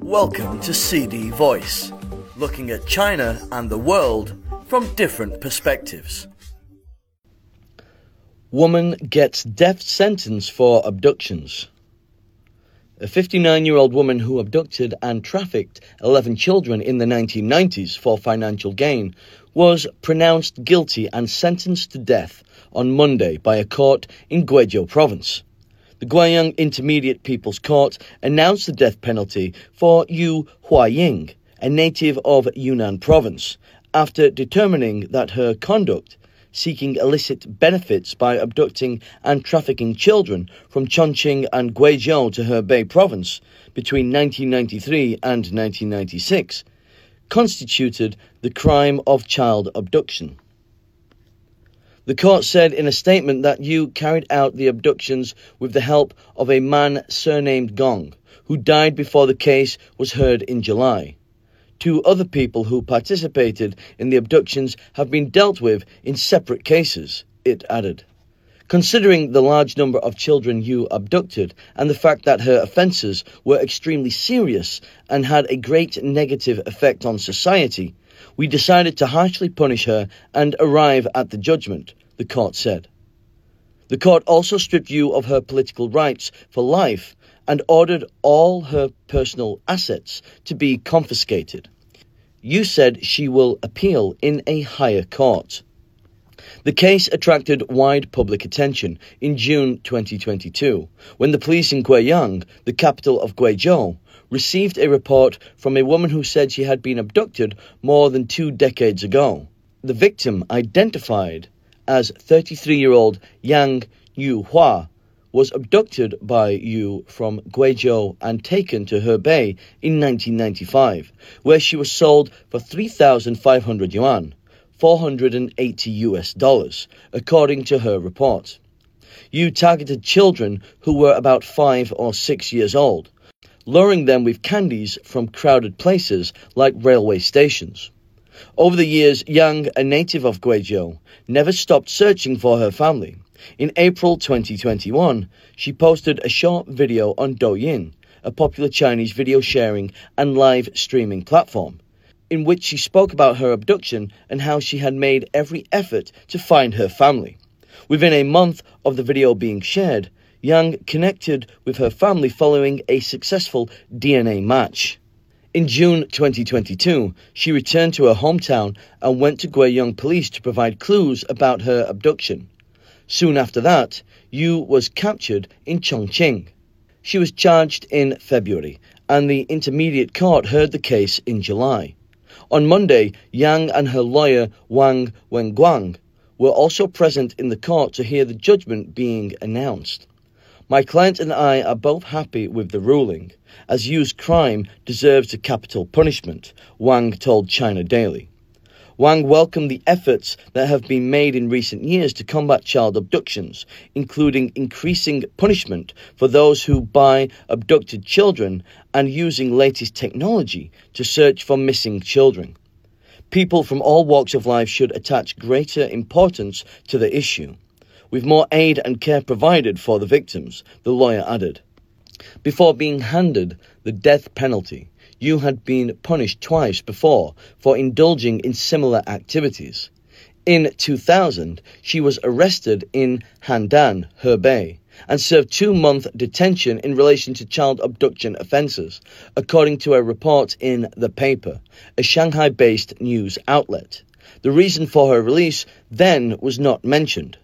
Welcome to CD Voice, looking at China and the world from different perspectives. Woman gets death sentence for abductions. A 59 year old woman who abducted and trafficked 11 children in the 1990s for financial gain was pronounced guilty and sentenced to death on Monday by a court in Guizhou province. The Guiyang Intermediate People's Court announced the death penalty for Yu Huaying, a native of Yunnan province, after determining that her conduct seeking illicit benefits by abducting and trafficking children from Chongqing and Guizhou to Hebei province between 1993 and 1996 constituted the crime of child abduction. The court said in a statement that Yu carried out the abductions with the help of a man surnamed Gong, who died before the case was heard in July. Two other people who participated in the abductions have been dealt with in separate cases, it added. Considering the large number of children Yu abducted and the fact that her offences were extremely serious and had a great negative effect on society, we decided to harshly punish her and arrive at the judgment, the court said. The court also stripped Yu of her political rights for life and ordered all her personal assets to be confiscated. Yu said she will appeal in a higher court. The case attracted wide public attention in June 2022 when the police in Guiyang, the capital of Guizhou, received a report from a woman who said she had been abducted more than two decades ago. The victim, identified as 33 year old Yang Niuhua, was abducted by Yu from Guizhou and taken to Hebei in 1995, where she was sold for 3,500 yuan, 480 US dollars, according to her report. Yu targeted children who were about five or six years old, luring them with candies from crowded places like railway stations. Over the years, Yang, a native of Guizhou, never stopped searching for her family. In April 2021, she posted a short video on Douyin, a popular Chinese video sharing and live streaming platform, in which she spoke about her abduction and how she had made every effort to find her family. Within a month of the video being shared, Yang connected with her family following a successful DNA match. In June 2022, she returned to her hometown and went to Guiyang police to provide clues about her abduction. Soon after that, Yu was captured in Chongqing. She was charged in February, and the Intermediate Court heard the case in July. On Monday, Yang and her lawyer Wang Wenguang were also present in the court to hear the judgment being announced. My client and I are both happy with the ruling, as Yu's crime deserves a capital punishment, Wang told China Daily. Wang welcomed the efforts that have been made in recent years to combat child abductions, including increasing punishment for those who buy abducted children and using latest technology to search for missing children. People from all walks of life should attach greater importance to the issue, with more aid and care provided for the victims, the lawyer added. Before being handed the death penalty, Yu had been punished twice before for indulging in similar activities. In 2000, she was arrested in Handan, Hebei, and served two month detention in relation to child abduction offences, according to a report in The Paper, a Shanghai based news outlet. The reason for her release then was not mentioned.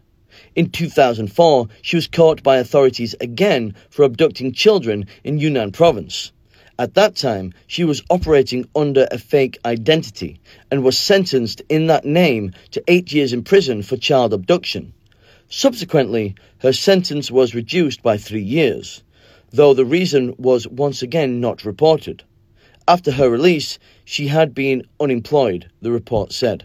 In 2004, she was caught by authorities again for abducting children in Yunnan province. At that time, she was operating under a fake identity and was sentenced in that name to eight years in prison for child abduction. Subsequently, her sentence was reduced by three years, though the reason was once again not reported. After her release, she had been unemployed, the report said.